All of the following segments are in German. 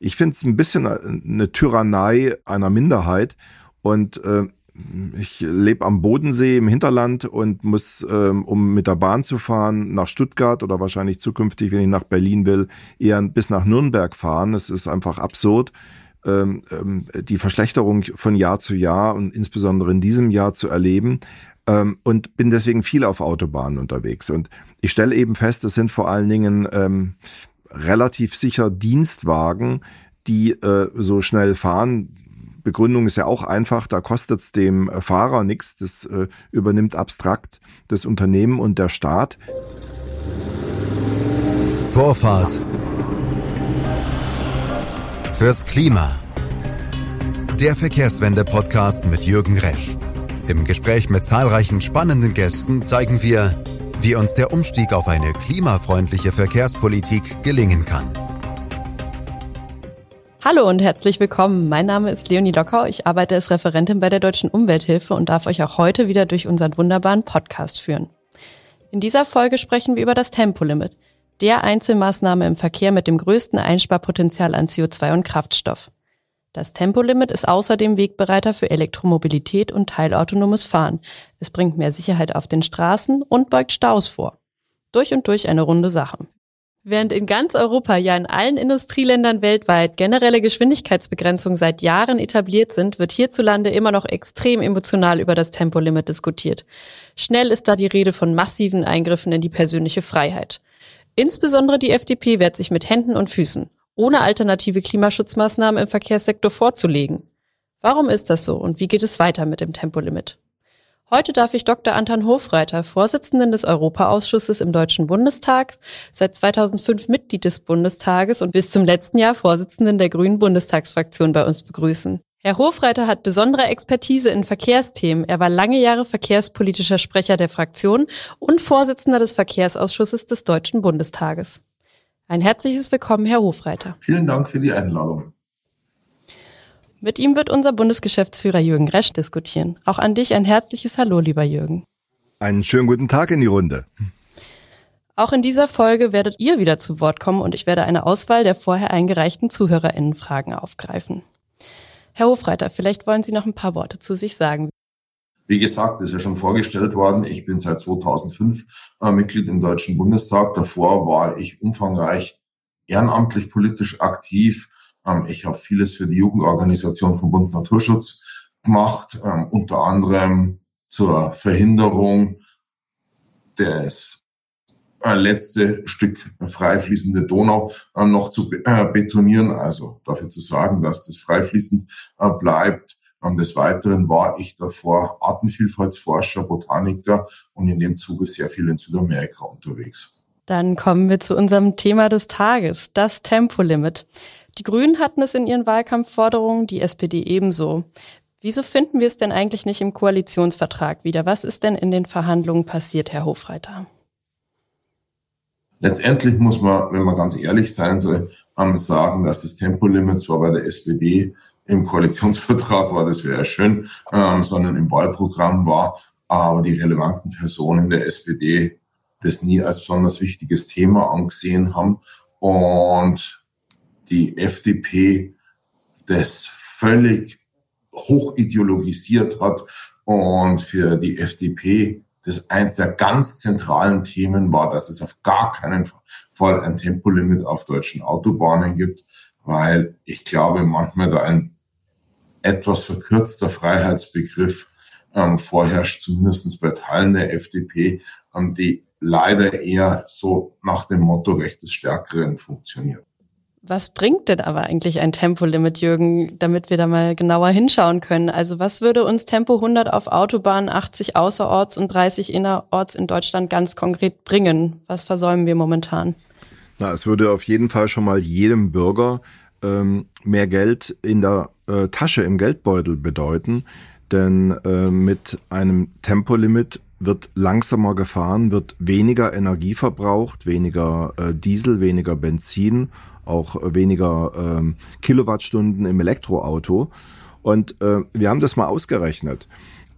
ich finde es ein bisschen eine Tyrannei einer Minderheit und äh, ich lebe am Bodensee im Hinterland und muss, ähm, um mit der Bahn zu fahren, nach Stuttgart oder wahrscheinlich zukünftig, wenn ich nach Berlin will, eher bis nach Nürnberg fahren. Es ist einfach absurd, ähm, ähm, die Verschlechterung von Jahr zu Jahr und insbesondere in diesem Jahr zu erleben ähm, und bin deswegen viel auf Autobahnen unterwegs. Und ich stelle eben fest, es sind vor allen Dingen ähm, relativ sicher Dienstwagen, die äh, so schnell fahren. Begründung ist ja auch einfach, da kostet es dem Fahrer nichts, das äh, übernimmt abstrakt das Unternehmen und der Staat. Vorfahrt fürs Klima. Der Verkehrswende-Podcast mit Jürgen Resch. Im Gespräch mit zahlreichen spannenden Gästen zeigen wir, wie uns der Umstieg auf eine klimafreundliche Verkehrspolitik gelingen kann. Hallo und herzlich willkommen. Mein Name ist Leonie Lockau. Ich arbeite als Referentin bei der Deutschen Umwelthilfe und darf euch auch heute wieder durch unseren wunderbaren Podcast führen. In dieser Folge sprechen wir über das Tempolimit – der Einzelmaßnahme im Verkehr mit dem größten Einsparpotenzial an CO2 und Kraftstoff. Das Tempolimit ist außerdem Wegbereiter für Elektromobilität und teilautonomes Fahren. Es bringt mehr Sicherheit auf den Straßen und beugt Staus vor. Durch und durch eine runde Sache. Während in ganz Europa, ja in allen Industrieländern weltweit generelle Geschwindigkeitsbegrenzungen seit Jahren etabliert sind, wird hierzulande immer noch extrem emotional über das Tempolimit diskutiert. Schnell ist da die Rede von massiven Eingriffen in die persönliche Freiheit. Insbesondere die FDP wehrt sich mit Händen und Füßen, ohne alternative Klimaschutzmaßnahmen im Verkehrssektor vorzulegen. Warum ist das so und wie geht es weiter mit dem Tempolimit? Heute darf ich Dr. Anton Hofreiter, Vorsitzenden des Europaausschusses im Deutschen Bundestag, seit 2005 Mitglied des Bundestages und bis zum letzten Jahr Vorsitzenden der Grünen Bundestagsfraktion bei uns begrüßen. Herr Hofreiter hat besondere Expertise in Verkehrsthemen. Er war lange Jahre verkehrspolitischer Sprecher der Fraktion und Vorsitzender des Verkehrsausschusses des Deutschen Bundestages. Ein herzliches Willkommen, Herr Hofreiter. Vielen Dank für die Einladung. Mit ihm wird unser Bundesgeschäftsführer Jürgen Resch diskutieren. Auch an dich ein herzliches Hallo, lieber Jürgen. Einen schönen guten Tag in die Runde. Auch in dieser Folge werdet ihr wieder zu Wort kommen und ich werde eine Auswahl der vorher eingereichten Zuhörerinnenfragen aufgreifen. Herr Hofreiter, vielleicht wollen Sie noch ein paar Worte zu sich sagen. Wie gesagt, ist ja schon vorgestellt worden. Ich bin seit 2005 äh, Mitglied im Deutschen Bundestag. Davor war ich umfangreich ehrenamtlich politisch aktiv. Ähm, ich habe vieles für die Jugendorganisation vom Bund Naturschutz gemacht, ähm, unter anderem zur Verhinderung des äh, letzte Stück freifließende Donau äh, noch zu äh, betonieren, also dafür zu sorgen, dass das freifließend äh, bleibt. Ähm, des Weiteren war ich davor Artenvielfaltsforscher, Botaniker und in dem Zuge sehr viel in Südamerika unterwegs. Dann kommen wir zu unserem Thema des Tages, das Tempolimit. Die Grünen hatten es in ihren Wahlkampfforderungen, die SPD ebenso. Wieso finden wir es denn eigentlich nicht im Koalitionsvertrag wieder? Was ist denn in den Verhandlungen passiert, Herr Hofreiter? Letztendlich muss man, wenn man ganz ehrlich sein soll, sagen, dass das Tempolimit zwar bei der SPD im Koalitionsvertrag war, das wäre schön, ähm, sondern im Wahlprogramm war, aber die relevanten Personen der SPD das nie als besonders wichtiges Thema angesehen haben. Und die FDP das völlig hochideologisiert hat und für die FDP das eins der ganz zentralen Themen war, dass es auf gar keinen Fall ein Tempolimit auf deutschen Autobahnen gibt, weil ich glaube, manchmal da ein etwas verkürzter Freiheitsbegriff ähm, vorherrscht, zumindest bei Teilen der FDP, ähm, die leider eher so nach dem Motto Recht des Stärkeren funktioniert. Was bringt denn aber eigentlich ein Tempolimit, Jürgen, damit wir da mal genauer hinschauen können? Also was würde uns Tempo 100 auf Autobahnen, 80 außerorts und 30 innerorts in Deutschland ganz konkret bringen? Was versäumen wir momentan? Na, es würde auf jeden Fall schon mal jedem Bürger ähm, mehr Geld in der äh, Tasche, im Geldbeutel bedeuten. Denn äh, mit einem Tempolimit wird langsamer gefahren, wird weniger Energie verbraucht, weniger äh, Diesel, weniger Benzin, auch weniger ähm, Kilowattstunden im Elektroauto. Und äh, wir haben das mal ausgerechnet.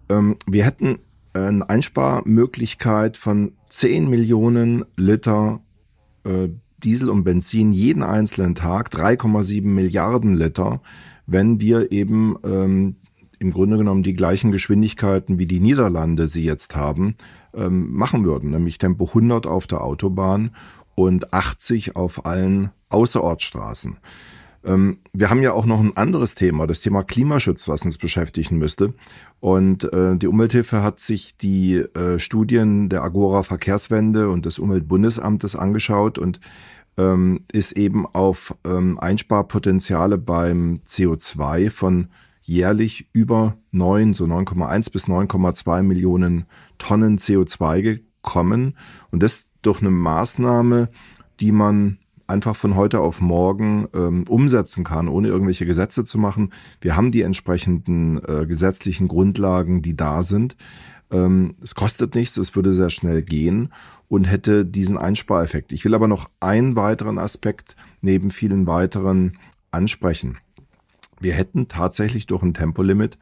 Ähm, wir hätten eine Einsparmöglichkeit von 10 Millionen Liter äh, Diesel und Benzin jeden einzelnen Tag 3,7 Milliarden Liter, wenn wir eben ähm, im Grunde genommen die gleichen Geschwindigkeiten wie die Niederlande sie jetzt haben, ähm, machen würden, nämlich Tempo 100 auf der Autobahn und 80 auf allen Außerortstraßen. Ähm, wir haben ja auch noch ein anderes Thema, das Thema Klimaschutz, was uns beschäftigen müsste. Und äh, die Umwelthilfe hat sich die äh, Studien der Agora Verkehrswende und des Umweltbundesamtes angeschaut und ähm, ist eben auf ähm, Einsparpotenziale beim CO2 von jährlich über 9, so 9,1 bis 9,2 Millionen Tonnen CO2 gekommen. Und das durch eine Maßnahme, die man einfach von heute auf morgen ähm, umsetzen kann, ohne irgendwelche Gesetze zu machen. Wir haben die entsprechenden äh, gesetzlichen Grundlagen, die da sind. Ähm, es kostet nichts, es würde sehr schnell gehen und hätte diesen Einspareffekt. Ich will aber noch einen weiteren Aspekt neben vielen weiteren ansprechen. Wir hätten tatsächlich durch ein Tempolimit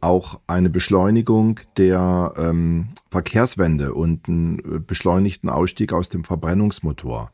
auch eine Beschleunigung der ähm, Verkehrswende und einen äh, beschleunigten Ausstieg aus dem Verbrennungsmotor.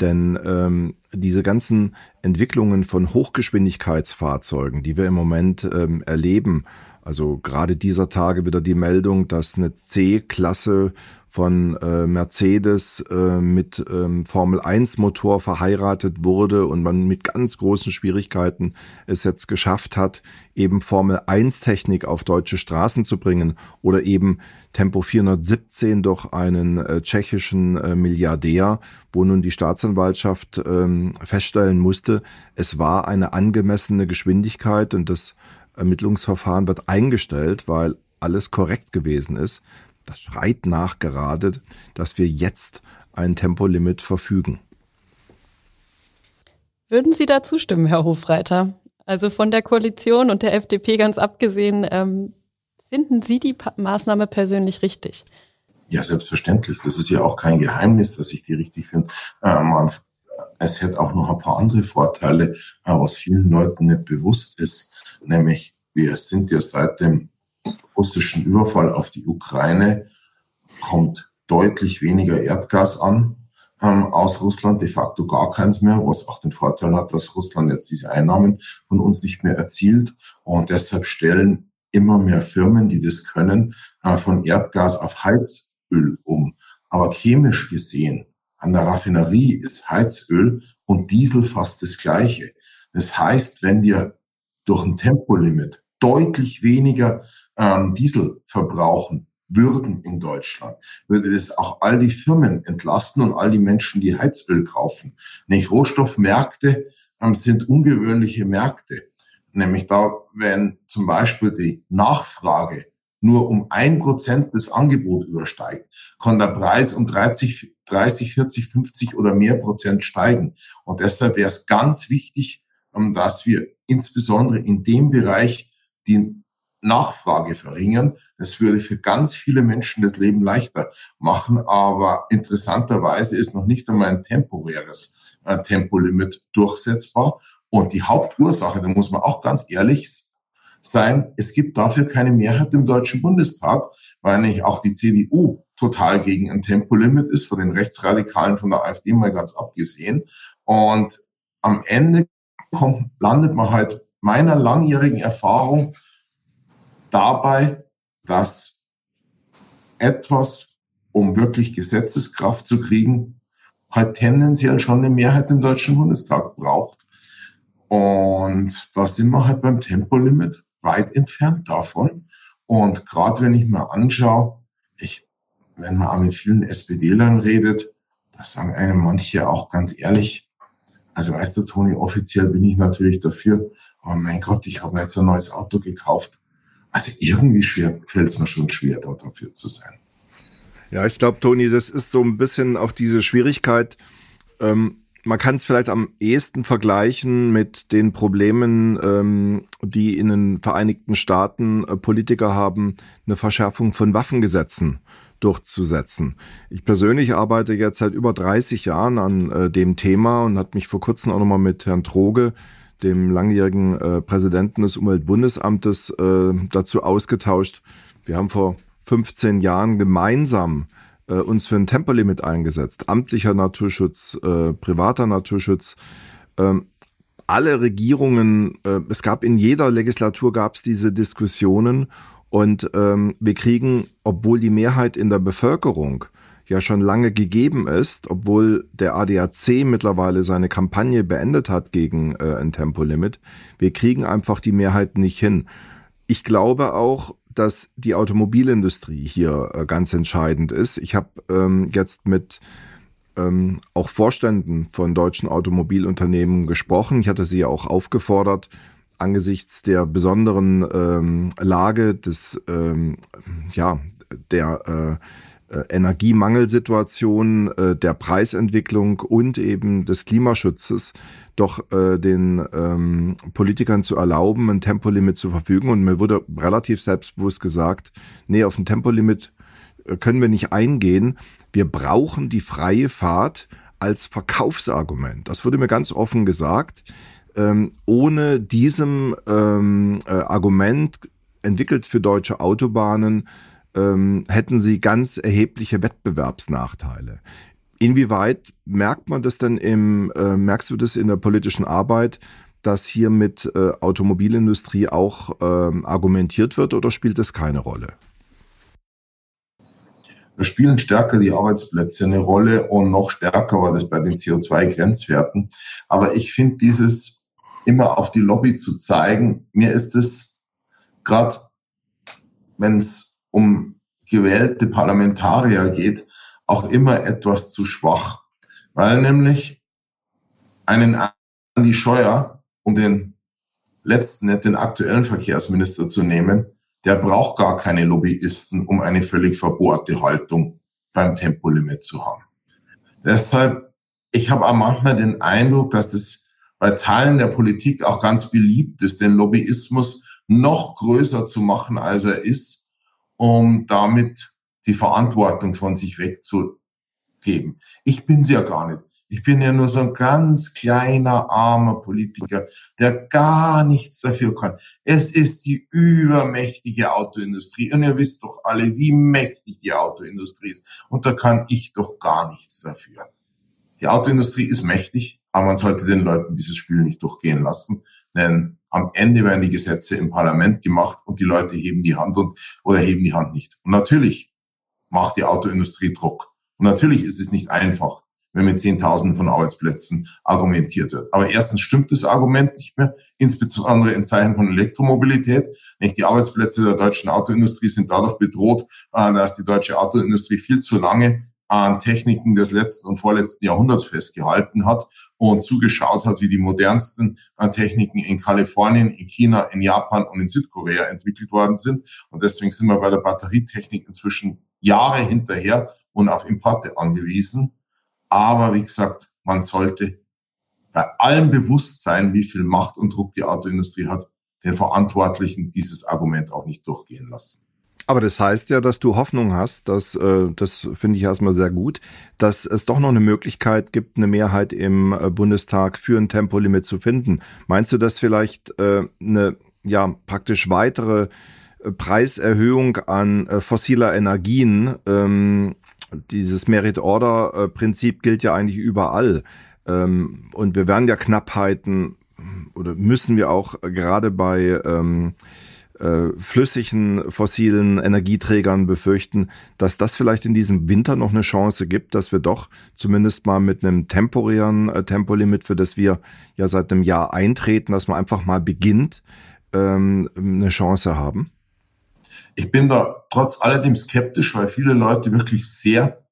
Denn ähm, diese ganzen Entwicklungen von Hochgeschwindigkeitsfahrzeugen, die wir im Moment ähm, erleben, also gerade dieser Tage wieder die Meldung, dass eine C-Klasse von äh, Mercedes äh, mit ähm, Formel 1 Motor verheiratet wurde und man mit ganz großen Schwierigkeiten es jetzt geschafft hat, eben Formel 1 Technik auf deutsche Straßen zu bringen oder eben Tempo 417 durch einen äh, tschechischen äh, Milliardär, wo nun die Staatsanwaltschaft ähm, feststellen musste, es war eine angemessene Geschwindigkeit und das Ermittlungsverfahren wird eingestellt, weil alles korrekt gewesen ist das schreit nach gerade, dass wir jetzt ein Tempolimit verfügen. Würden Sie da zustimmen, Herr Hofreiter? Also von der Koalition und der FDP ganz abgesehen, ähm, finden Sie die pa Maßnahme persönlich richtig? Ja, selbstverständlich. Das ist ja auch kein Geheimnis, dass ich die richtig finde. Äh, man, es hätte auch noch ein paar andere Vorteile, was vielen Leuten nicht bewusst ist. Nämlich, wir sind ja seit dem russischen Überfall auf die Ukraine kommt deutlich weniger Erdgas an ähm, aus Russland, de facto gar keins mehr, was auch den Vorteil hat, dass Russland jetzt diese Einnahmen von uns nicht mehr erzielt. Und deshalb stellen immer mehr Firmen, die das können, äh, von Erdgas auf Heizöl um. Aber chemisch gesehen, an der Raffinerie ist Heizöl und Diesel fast das gleiche. Das heißt, wenn wir durch ein Tempolimit deutlich weniger ähm, Diesel verbrauchen würden in Deutschland, würde das auch all die Firmen entlasten und all die Menschen, die Heizöl kaufen. Nicht Rohstoffmärkte ähm, sind ungewöhnliche Märkte. Nämlich da, wenn zum Beispiel die Nachfrage nur um ein Prozent des Angebots übersteigt, kann der Preis um 30, 30, 40, 50 oder mehr Prozent steigen. Und deshalb wäre es ganz wichtig, ähm, dass wir insbesondere in dem Bereich die Nachfrage verringern. Das würde für ganz viele Menschen das Leben leichter machen, aber interessanterweise ist noch nicht einmal ein temporäres äh, Tempolimit durchsetzbar. Und die Hauptursache, da muss man auch ganz ehrlich sein, es gibt dafür keine Mehrheit im Deutschen Bundestag, weil nämlich auch die CDU total gegen ein Tempolimit ist, von den Rechtsradikalen von der AfD mal ganz abgesehen. Und am Ende kommt, landet man halt meiner langjährigen Erfahrung dabei, dass etwas, um wirklich Gesetzeskraft zu kriegen, halt tendenziell schon eine Mehrheit im Deutschen Bundestag braucht. Und da sind wir halt beim Tempolimit weit entfernt davon. Und gerade wenn ich mir anschaue, ich, wenn man auch mit vielen SPD-Lern redet, da sagen einem manche auch ganz ehrlich, also weißt du, Toni, offiziell bin ich natürlich dafür, aber mein Gott, ich habe mir jetzt ein neues Auto gekauft. Also irgendwie schwer, fällt es mir schon schwer, da dafür zu sein. Ja, ich glaube, Toni, das ist so ein bisschen auch diese Schwierigkeit. Ähm, man kann es vielleicht am ehesten vergleichen mit den Problemen, ähm, die in den Vereinigten Staaten äh, Politiker haben, eine Verschärfung von Waffengesetzen durchzusetzen. Ich persönlich arbeite jetzt seit über 30 Jahren an äh, dem Thema und hat mich vor kurzem auch nochmal mit Herrn Troge dem langjährigen äh, Präsidenten des Umweltbundesamtes, äh, dazu ausgetauscht. Wir haben vor 15 Jahren gemeinsam äh, uns für ein Tempolimit eingesetzt. Amtlicher Naturschutz, äh, privater Naturschutz. Ähm, alle Regierungen, äh, es gab in jeder Legislatur gab es diese Diskussionen und ähm, wir kriegen, obwohl die Mehrheit in der Bevölkerung ja schon lange gegeben ist, obwohl der ADAC mittlerweile seine Kampagne beendet hat gegen äh, ein Tempolimit, wir kriegen einfach die Mehrheit nicht hin. Ich glaube auch, dass die Automobilindustrie hier äh, ganz entscheidend ist. Ich habe ähm, jetzt mit ähm, auch Vorständen von deutschen Automobilunternehmen gesprochen. Ich hatte sie ja auch aufgefordert, angesichts der besonderen ähm, Lage des, ähm, ja, der äh, Energiemangelsituation, äh, der Preisentwicklung und eben des Klimaschutzes doch äh, den ähm, Politikern zu erlauben, ein Tempolimit zu verfügen. Und mir wurde relativ selbstbewusst gesagt, nee, auf ein Tempolimit äh, können wir nicht eingehen. Wir brauchen die freie Fahrt als Verkaufsargument. Das wurde mir ganz offen gesagt. Ähm, ohne diesem ähm, äh, Argument entwickelt für deutsche Autobahnen ähm, hätten sie ganz erhebliche Wettbewerbsnachteile. Inwieweit merkt man das denn im, äh, merkst du das in der politischen Arbeit, dass hier mit äh, Automobilindustrie auch ähm, argumentiert wird oder spielt das keine Rolle? Da spielen stärker die Arbeitsplätze eine Rolle und noch stärker war das bei den CO2-Grenzwerten. Aber ich finde dieses immer auf die Lobby zu zeigen. Mir ist es gerade, wenn es um gewählte Parlamentarier geht, auch immer etwas zu schwach. Weil nämlich einen Andi Scheuer, um den letzten, den aktuellen Verkehrsminister zu nehmen, der braucht gar keine Lobbyisten, um eine völlig verbohrte Haltung beim Tempolimit zu haben. Deshalb, ich habe auch manchmal den Eindruck, dass das bei Teilen der Politik auch ganz beliebt ist, den Lobbyismus noch größer zu machen, als er ist, um damit die Verantwortung von sich wegzugeben. Ich bin sie ja gar nicht. Ich bin ja nur so ein ganz kleiner, armer Politiker, der gar nichts dafür kann. Es ist die übermächtige Autoindustrie. Und ihr wisst doch alle, wie mächtig die Autoindustrie ist. Und da kann ich doch gar nichts dafür. Die Autoindustrie ist mächtig, aber man sollte den Leuten dieses Spiel nicht durchgehen lassen. Denn am Ende werden die Gesetze im Parlament gemacht und die Leute heben die Hand und oder heben die Hand nicht. Und natürlich macht die Autoindustrie Druck. Und natürlich ist es nicht einfach, wenn mit Zehntausenden von Arbeitsplätzen argumentiert wird. Aber erstens stimmt das Argument nicht mehr, insbesondere in Zeiten von Elektromobilität. Nicht die Arbeitsplätze der deutschen Autoindustrie sind dadurch bedroht, äh, dass die deutsche Autoindustrie viel zu lange an Techniken des letzten und vorletzten Jahrhunderts festgehalten hat und zugeschaut hat, wie die modernsten Techniken in Kalifornien, in China, in Japan und in Südkorea entwickelt worden sind. Und deswegen sind wir bei der Batterietechnik inzwischen Jahre hinterher und auf Importe angewiesen. Aber wie gesagt, man sollte bei allem Bewusstsein, wie viel Macht und Druck die Autoindustrie hat, den Verantwortlichen dieses Argument auch nicht durchgehen lassen. Aber das heißt ja, dass du Hoffnung hast, dass, äh, das finde ich erstmal sehr gut, dass es doch noch eine Möglichkeit gibt, eine Mehrheit im äh, Bundestag für ein Tempolimit zu finden. Meinst du, dass vielleicht äh, eine ja praktisch weitere äh, Preiserhöhung an äh, fossiler Energien, ähm, dieses Merit-Order-Prinzip gilt ja eigentlich überall. Ähm, und wir werden ja Knappheiten oder müssen wir auch gerade bei ähm, äh, flüssigen fossilen Energieträgern befürchten, dass das vielleicht in diesem Winter noch eine Chance gibt, dass wir doch zumindest mal mit einem temporären äh, Tempolimit, für das wir ja seit einem Jahr eintreten, dass man einfach mal beginnt, ähm, eine Chance haben? Ich bin da trotz alledem skeptisch, weil viele Leute wirklich sehr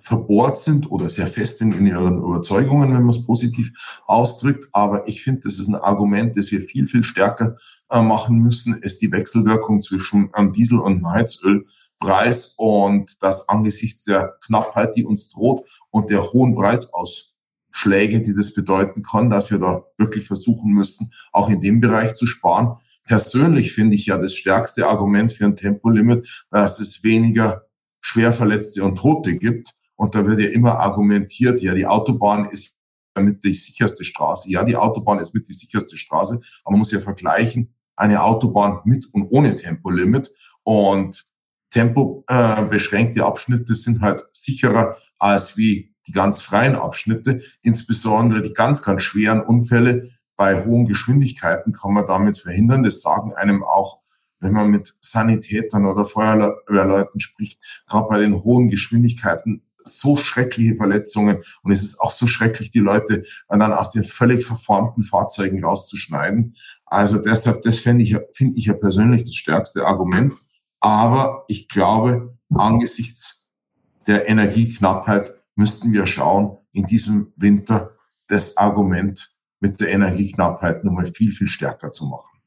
verbohrt sind oder sehr fest sind in ihren Überzeugungen, wenn man es positiv ausdrückt. Aber ich finde, das ist ein Argument, das wir viel, viel stärker äh, machen müssen, ist die Wechselwirkung zwischen ähm, Diesel- und Heizölpreis und das angesichts der Knappheit, die uns droht und der hohen Preisausschläge, die das bedeuten kann, dass wir da wirklich versuchen müssen, auch in dem Bereich zu sparen. Persönlich finde ich ja das stärkste Argument für ein Tempolimit, dass es weniger Schwerverletzte und Tote gibt. Und da wird ja immer argumentiert, ja, die Autobahn ist damit die sicherste Straße. Ja, die Autobahn ist mit die sicherste Straße, aber man muss ja vergleichen, eine Autobahn mit und ohne Tempolimit. Und Tempo äh, Abschnitte sind halt sicherer als wie die ganz freien Abschnitte. Insbesondere die ganz, ganz schweren Unfälle bei hohen Geschwindigkeiten kann man damit verhindern. Das sagen einem auch, wenn man mit Sanitätern oder Feuerwehrleuten spricht, gerade bei den hohen Geschwindigkeiten so schreckliche Verletzungen und es ist auch so schrecklich, die Leute dann aus den völlig verformten Fahrzeugen rauszuschneiden. Also deshalb, das finde ich, finde ich ja persönlich das stärkste Argument. Aber ich glaube, angesichts der Energieknappheit müssten wir schauen, in diesem Winter das Argument mit der Energieknappheit nochmal viel, viel stärker zu machen.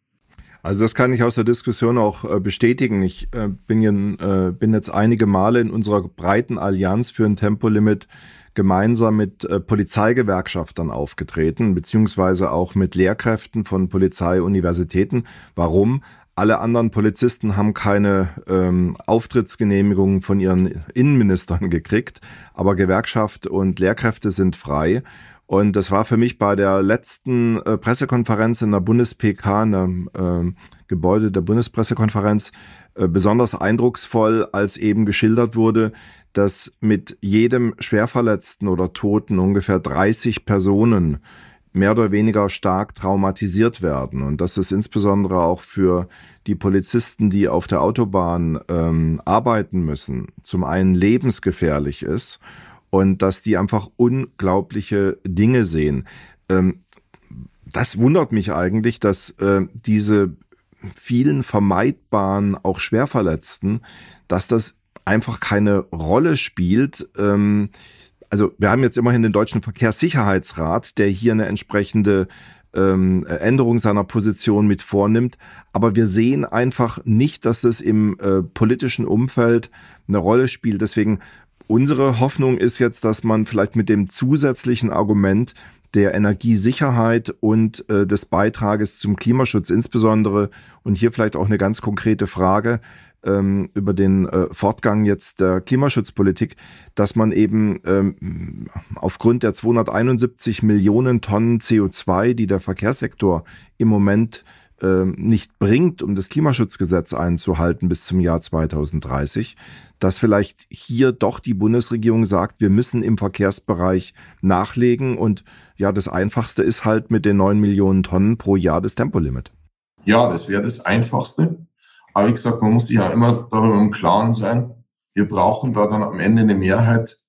Also das kann ich aus der Diskussion auch äh, bestätigen. Ich äh, bin, äh, bin, jetzt einige Male in unserer breiten Allianz für ein Tempolimit gemeinsam mit Polizeigewerkschaftern aufgetreten, beziehungsweise auch mit Lehrkräften von Polizeiuniversitäten. Warum? Alle anderen Polizisten haben keine ähm, Auftrittsgenehmigungen von ihren Innenministern gekriegt, aber Gewerkschaft und Lehrkräfte sind frei. Und das war für mich bei der letzten äh, Pressekonferenz in der Bundes-PK, in einem äh, Gebäude der Bundespressekonferenz, äh, besonders eindrucksvoll, als eben geschildert wurde, dass mit jedem Schwerverletzten oder Toten ungefähr 30 Personen mehr oder weniger stark traumatisiert werden. Und dass es insbesondere auch für die Polizisten, die auf der Autobahn ähm, arbeiten müssen, zum einen lebensgefährlich ist und dass die einfach unglaubliche Dinge sehen. Ähm, das wundert mich eigentlich, dass äh, diese vielen vermeidbaren, auch Schwerverletzten, dass das einfach keine Rolle spielt. Ähm, also wir haben jetzt immerhin den Deutschen Verkehrssicherheitsrat, der hier eine entsprechende ähm, Änderung seiner Position mit vornimmt. Aber wir sehen einfach nicht, dass das im äh, politischen Umfeld eine Rolle spielt. Deswegen Unsere Hoffnung ist jetzt, dass man vielleicht mit dem zusätzlichen Argument der Energiesicherheit und äh, des Beitrages zum Klimaschutz insbesondere und hier vielleicht auch eine ganz konkrete Frage ähm, über den äh, Fortgang jetzt der Klimaschutzpolitik, dass man eben ähm, aufgrund der 271 Millionen Tonnen CO2, die der Verkehrssektor im Moment äh, nicht bringt, um das Klimaschutzgesetz einzuhalten bis zum Jahr 2030, dass vielleicht hier doch die Bundesregierung sagt, wir müssen im Verkehrsbereich nachlegen und ja, das Einfachste ist halt mit den neun Millionen Tonnen pro Jahr das Tempolimit. Ja, das wäre das Einfachste. Aber wie gesagt, man muss sich ja immer darüber im Klaren sein, wir brauchen da dann am Ende eine Mehrheit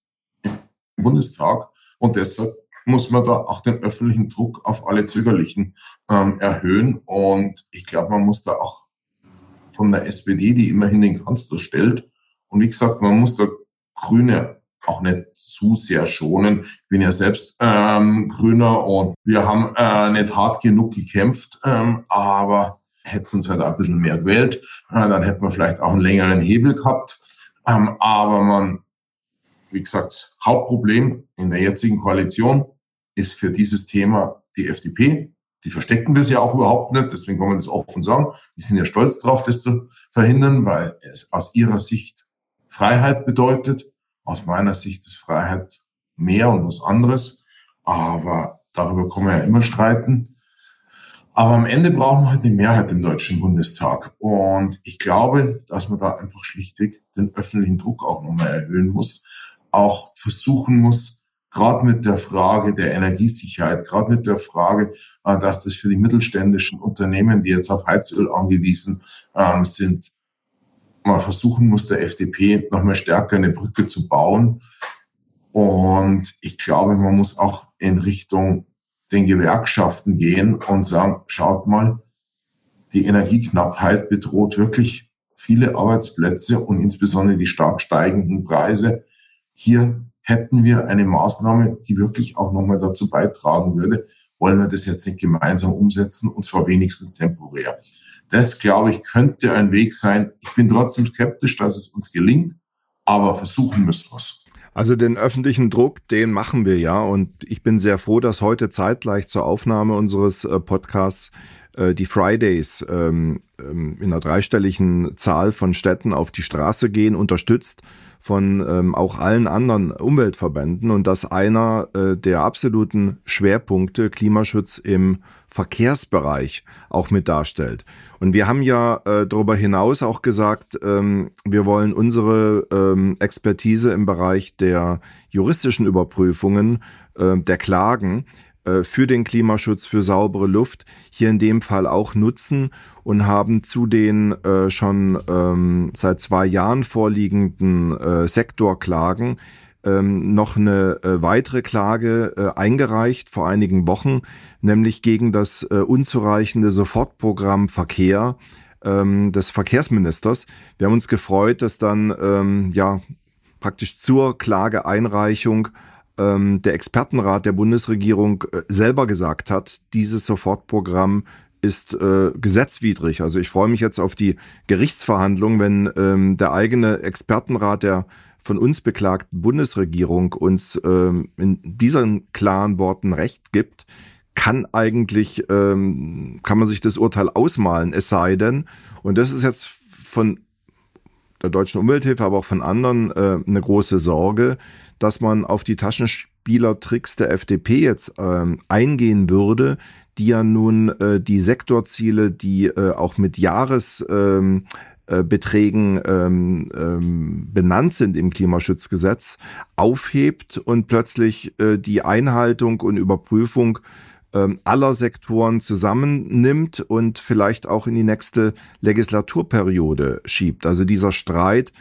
im Bundestag und deshalb muss man da auch den öffentlichen Druck auf alle Zögerlichen ähm, erhöhen. Und ich glaube, man muss da auch von der SPD, die immerhin den Kanzler stellt, und wie gesagt, man muss da Grüne auch nicht zu sehr schonen. Ich bin ja selbst ähm, Grüner und wir haben äh, nicht hart genug gekämpft, ähm, aber hätten uns halt ein bisschen mehr gewählt, äh, dann hätten wir vielleicht auch einen längeren Hebel gehabt. Ähm, aber man, wie gesagt, Hauptproblem in der jetzigen Koalition ist für dieses Thema die FDP. Die verstecken das ja auch überhaupt nicht, deswegen kann man das offen sagen. Die sind ja stolz drauf, das zu verhindern, weil es aus ihrer Sicht Freiheit bedeutet. Aus meiner Sicht ist Freiheit mehr und was anderes. Aber darüber kann man ja immer streiten. Aber am Ende brauchen wir halt eine Mehrheit im Deutschen Bundestag. Und ich glaube, dass man da einfach schlichtweg den öffentlichen Druck auch nochmal erhöhen muss, auch versuchen muss, gerade mit der Frage der Energiesicherheit, gerade mit der Frage, äh, dass das für die mittelständischen Unternehmen, die jetzt auf Heizöl angewiesen ähm, sind, mal versuchen muss, der FDP noch mal stärker eine Brücke zu bauen. Und ich glaube, man muss auch in Richtung den Gewerkschaften gehen und sagen, schaut mal, die Energieknappheit bedroht wirklich viele Arbeitsplätze und insbesondere die stark steigenden Preise. Hier hätten wir eine Maßnahme, die wirklich auch nochmal dazu beitragen würde, wollen wir das jetzt nicht gemeinsam umsetzen und zwar wenigstens temporär. Das, glaube ich, könnte ein Weg sein. Ich bin trotzdem skeptisch, dass es uns gelingt, aber versuchen müssen wir es. Also den öffentlichen Druck, den machen wir ja. Und ich bin sehr froh, dass heute zeitgleich zur Aufnahme unseres äh, Podcasts äh, die Fridays ähm, ähm, in einer dreistelligen Zahl von Städten auf die Straße gehen, unterstützt von ähm, auch allen anderen Umweltverbänden und dass einer äh, der absoluten Schwerpunkte Klimaschutz im Verkehrsbereich auch mit darstellt. Und wir haben ja äh, darüber hinaus auch gesagt, ähm, wir wollen unsere ähm, Expertise im Bereich der juristischen Überprüfungen äh, der Klagen äh, für den Klimaschutz, für saubere Luft hier in dem Fall auch nutzen und haben zu den äh, schon ähm, seit zwei Jahren vorliegenden äh, Sektorklagen ähm, noch eine äh, weitere Klage äh, eingereicht vor einigen Wochen, nämlich gegen das äh, unzureichende Sofortprogramm Verkehr ähm, des Verkehrsministers. Wir haben uns gefreut, dass dann ähm, ja praktisch zur Klageeinreichung ähm, der Expertenrat der Bundesregierung äh, selber gesagt hat, dieses Sofortprogramm ist äh, gesetzwidrig. Also ich freue mich jetzt auf die Gerichtsverhandlung, wenn ähm, der eigene Expertenrat der von uns beklagten Bundesregierung uns ähm, in diesen klaren Worten Recht gibt, kann eigentlich, ähm, kann man sich das Urteil ausmalen, es sei denn, und das ist jetzt von der deutschen Umwelthilfe, aber auch von anderen äh, eine große Sorge, dass man auf die Taschenspielertricks der FDP jetzt ähm, eingehen würde, die ja nun äh, die Sektorziele, die äh, auch mit Jahresbeträgen ähm, ähm, ähm, benannt sind im Klimaschutzgesetz, aufhebt und plötzlich äh, die Einhaltung und Überprüfung ähm, aller Sektoren zusammennimmt und vielleicht auch in die nächste Legislaturperiode schiebt. Also dieser Streit,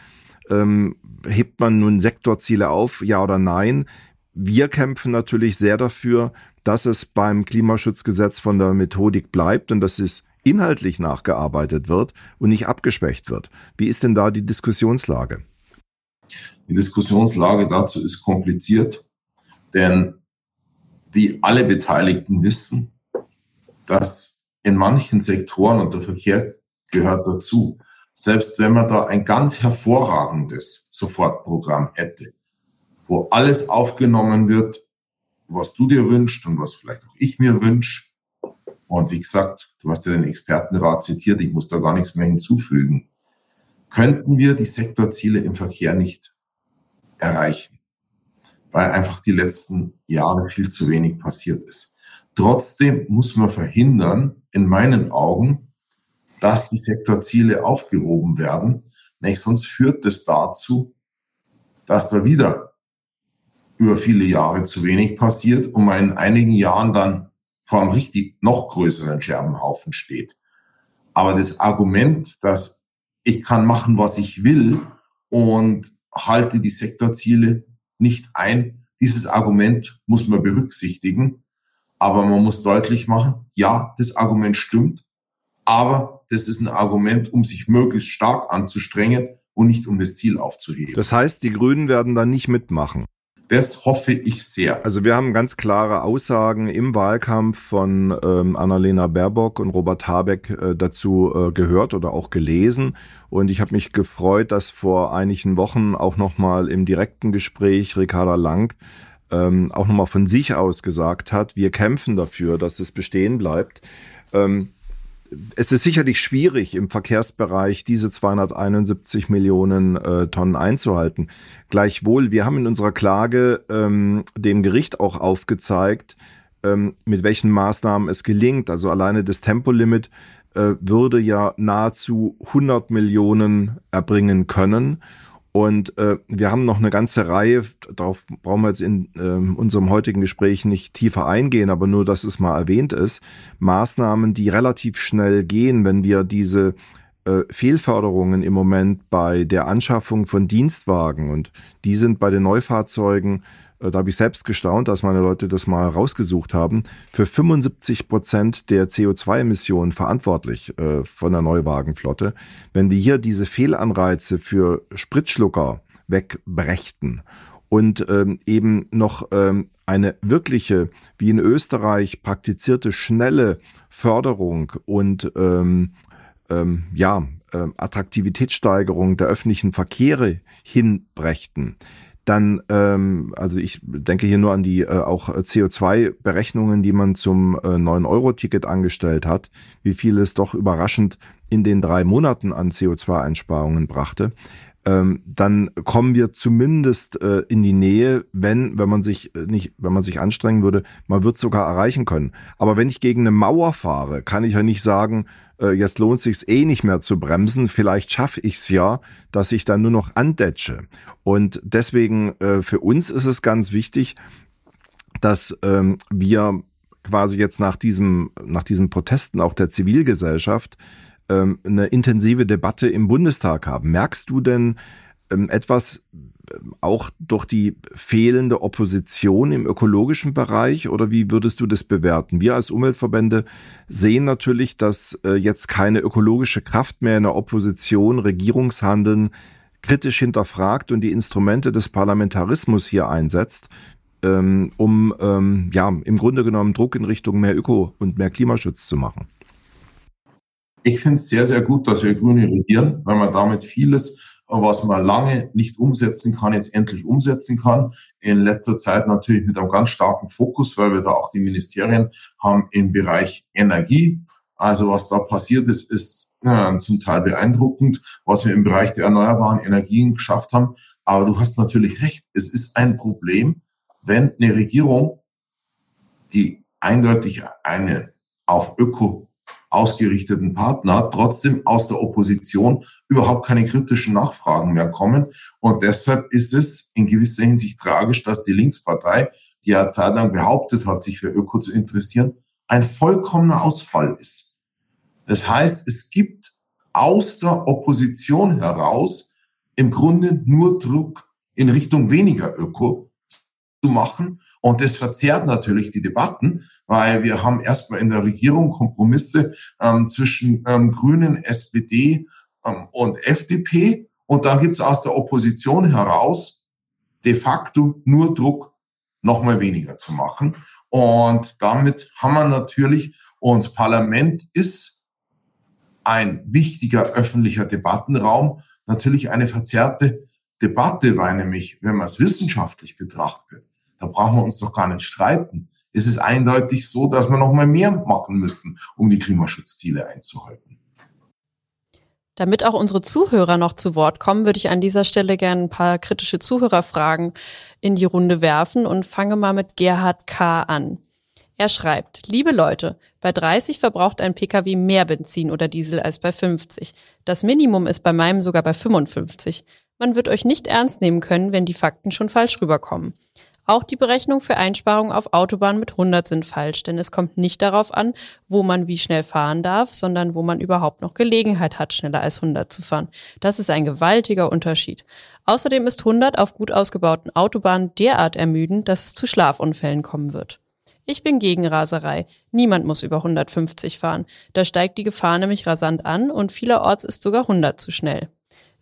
ähm, hebt man nun Sektorziele auf, ja oder nein? Wir kämpfen natürlich sehr dafür, dass es beim Klimaschutzgesetz von der Methodik bleibt und dass es inhaltlich nachgearbeitet wird und nicht abgeschwächt wird. Wie ist denn da die Diskussionslage? Die Diskussionslage dazu ist kompliziert, denn wie alle Beteiligten wissen, dass in manchen Sektoren, und der Verkehr gehört dazu, selbst wenn man da ein ganz hervorragendes Sofortprogramm hätte, wo alles aufgenommen wird, was du dir wünschst und was vielleicht auch ich mir wünsche. Und wie gesagt, du hast ja den Expertenrat zitiert, ich muss da gar nichts mehr hinzufügen. Könnten wir die Sektorziele im Verkehr nicht erreichen? weil einfach die letzten Jahre viel zu wenig passiert ist. Trotzdem muss man verhindern, in meinen Augen, dass die Sektorziele aufgehoben werden, nämlich sonst führt das dazu, dass da wieder über viele Jahre zu wenig passiert man in einigen Jahren dann vor einem richtig noch größeren Scherbenhaufen steht. Aber das Argument, dass ich kann machen, was ich will und halte die Sektorziele nicht ein. Dieses Argument muss man berücksichtigen, aber man muss deutlich machen, ja, das Argument stimmt, aber das ist ein Argument, um sich möglichst stark anzustrengen und nicht um das Ziel aufzuheben. Das heißt, die Grünen werden dann nicht mitmachen. Das hoffe ich sehr. Also wir haben ganz klare Aussagen im Wahlkampf von ähm, Annalena Baerbock und Robert Habeck äh, dazu äh, gehört oder auch gelesen. Und ich habe mich gefreut, dass vor einigen Wochen auch nochmal im direkten Gespräch Ricarda Lang ähm, auch nochmal von sich aus gesagt hat, wir kämpfen dafür, dass es bestehen bleibt. Ähm, es ist sicherlich schwierig im Verkehrsbereich diese 271 Millionen äh, Tonnen einzuhalten. Gleichwohl, wir haben in unserer Klage ähm, dem Gericht auch aufgezeigt, ähm, mit welchen Maßnahmen es gelingt. Also alleine das Tempolimit äh, würde ja nahezu 100 Millionen erbringen können. Und äh, wir haben noch eine ganze Reihe, darauf brauchen wir jetzt in äh, unserem heutigen Gespräch nicht tiefer eingehen, aber nur, dass es mal erwähnt ist, Maßnahmen, die relativ schnell gehen, wenn wir diese äh, Fehlförderungen im Moment bei der Anschaffung von Dienstwagen und die sind bei den Neufahrzeugen da habe ich selbst gestaunt, dass meine Leute das mal rausgesucht haben, für 75 Prozent der CO2-Emissionen verantwortlich äh, von der Neuwagenflotte. Wenn wir hier diese Fehlanreize für Spritschlucker wegbrächten und ähm, eben noch ähm, eine wirkliche, wie in Österreich praktizierte, schnelle Förderung und ähm, ähm, ja, äh, Attraktivitätssteigerung der öffentlichen Verkehre hinbrächten, dann, ähm, also ich denke hier nur an die äh, auch CO2-Berechnungen, die man zum äh, 9-Euro-Ticket angestellt hat, wie viel es doch überraschend in den drei Monaten an CO2-Einsparungen brachte ähm, dann kommen wir zumindest äh, in die Nähe, wenn, wenn man sich äh, nicht, wenn man sich anstrengen würde, man wird sogar erreichen können. Aber wenn ich gegen eine Mauer fahre, kann ich ja nicht sagen, äh, jetzt lohnt sich's eh nicht mehr zu bremsen. Vielleicht schaffe ich's ja, dass ich dann nur noch andetsche. Und deswegen äh, für uns ist es ganz wichtig, dass ähm, wir quasi jetzt nach diesem, nach diesen Protesten auch der Zivilgesellschaft ähm, eine intensive Debatte im Bundestag haben. Merkst du denn ähm, etwas ähm, auch durch die fehlende Opposition im ökologischen Bereich oder wie würdest du das bewerten? Wir als Umweltverbände sehen natürlich, dass äh, jetzt keine ökologische Kraft mehr in der Opposition Regierungshandeln kritisch hinterfragt und die Instrumente des Parlamentarismus hier einsetzt, ähm, um ähm, ja im Grunde genommen Druck in Richtung mehr Öko und mehr Klimaschutz zu machen. Ich finde es sehr, sehr gut, dass wir Grüne regieren, weil man damit vieles, was man lange nicht umsetzen kann, jetzt endlich umsetzen kann. In letzter Zeit natürlich mit einem ganz starken Fokus, weil wir da auch die Ministerien haben im Bereich Energie. Also was da passiert ist, ist äh, zum Teil beeindruckend, was wir im Bereich der erneuerbaren Energien geschafft haben. Aber du hast natürlich recht, es ist ein Problem, wenn eine Regierung, die eindeutig eine auf Öko ausgerichteten Partner trotzdem aus der Opposition überhaupt keine kritischen Nachfragen mehr kommen. Und deshalb ist es in gewisser Hinsicht tragisch, dass die Linkspartei, die ja zeitlang behauptet hat, sich für Öko zu interessieren, ein vollkommener Ausfall ist. Das heißt, es gibt aus der Opposition heraus im Grunde nur Druck in Richtung weniger Öko zu machen. Und das verzerrt natürlich die Debatten, weil wir haben erstmal in der Regierung Kompromisse ähm, zwischen ähm, Grünen, SPD ähm, und FDP. Und dann gibt es aus der Opposition heraus de facto nur Druck, nochmal weniger zu machen. Und damit haben wir natürlich, und Parlament ist ein wichtiger öffentlicher Debattenraum, natürlich eine verzerrte Debatte, weil nämlich, wenn man es wissenschaftlich betrachtet, da brauchen wir uns doch gar nicht streiten. Es ist eindeutig so, dass wir noch mal mehr machen müssen, um die Klimaschutzziele einzuhalten. Damit auch unsere Zuhörer noch zu Wort kommen, würde ich an dieser Stelle gerne ein paar kritische Zuhörerfragen in die Runde werfen und fange mal mit Gerhard K. an. Er schreibt, liebe Leute, bei 30 verbraucht ein Pkw mehr Benzin oder Diesel als bei 50. Das Minimum ist bei meinem sogar bei 55. Man wird euch nicht ernst nehmen können, wenn die Fakten schon falsch rüberkommen. Auch die Berechnung für Einsparungen auf Autobahnen mit 100 sind falsch, denn es kommt nicht darauf an, wo man wie schnell fahren darf, sondern wo man überhaupt noch Gelegenheit hat, schneller als 100 zu fahren. Das ist ein gewaltiger Unterschied. Außerdem ist 100 auf gut ausgebauten Autobahnen derart ermüdend, dass es zu Schlafunfällen kommen wird. Ich bin gegen Raserei. Niemand muss über 150 fahren. Da steigt die Gefahr nämlich rasant an und vielerorts ist sogar 100 zu schnell.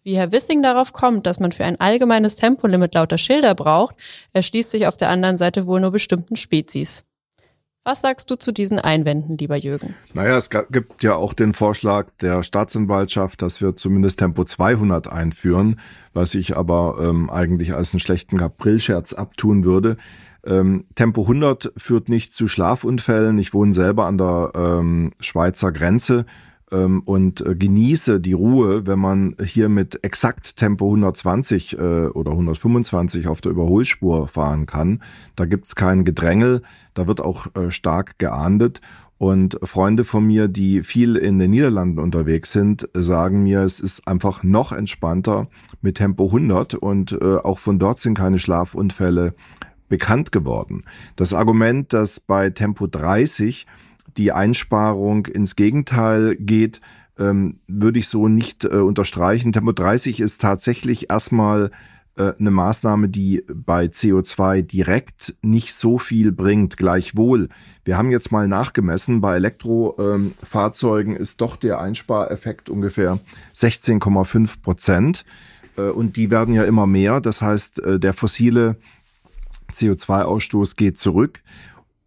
Wie Herr Wissing darauf kommt, dass man für ein allgemeines Tempolimit lauter Schilder braucht, erschließt sich auf der anderen Seite wohl nur bestimmten Spezies. Was sagst du zu diesen Einwänden, lieber Jürgen? Naja, es gibt ja auch den Vorschlag der Staatsanwaltschaft, dass wir zumindest Tempo 200 einführen, was ich aber ähm, eigentlich als einen schlechten Aprilscherz abtun würde. Ähm, Tempo 100 führt nicht zu Schlafunfällen. Ich wohne selber an der ähm, Schweizer Grenze ähm, und äh, genieße die Ruhe, wenn man hier mit exakt Tempo 120 äh, oder 125 auf der Überholspur fahren kann. Da gibt's kein Gedrängel, da wird auch äh, stark geahndet. Und Freunde von mir, die viel in den Niederlanden unterwegs sind, sagen mir, es ist einfach noch entspannter mit Tempo 100 und äh, auch von dort sind keine Schlafunfälle bekannt geworden. Das Argument, dass bei Tempo 30 die Einsparung ins Gegenteil geht, ähm, würde ich so nicht äh, unterstreichen. Tempo 30 ist tatsächlich erstmal äh, eine Maßnahme, die bei CO2 direkt nicht so viel bringt. Gleichwohl, wir haben jetzt mal nachgemessen, bei Elektrofahrzeugen ähm, ist doch der Einspareffekt ungefähr 16,5 Prozent. Äh, und die werden ja immer mehr. Das heißt, äh, der fossile CO2-Ausstoß geht zurück.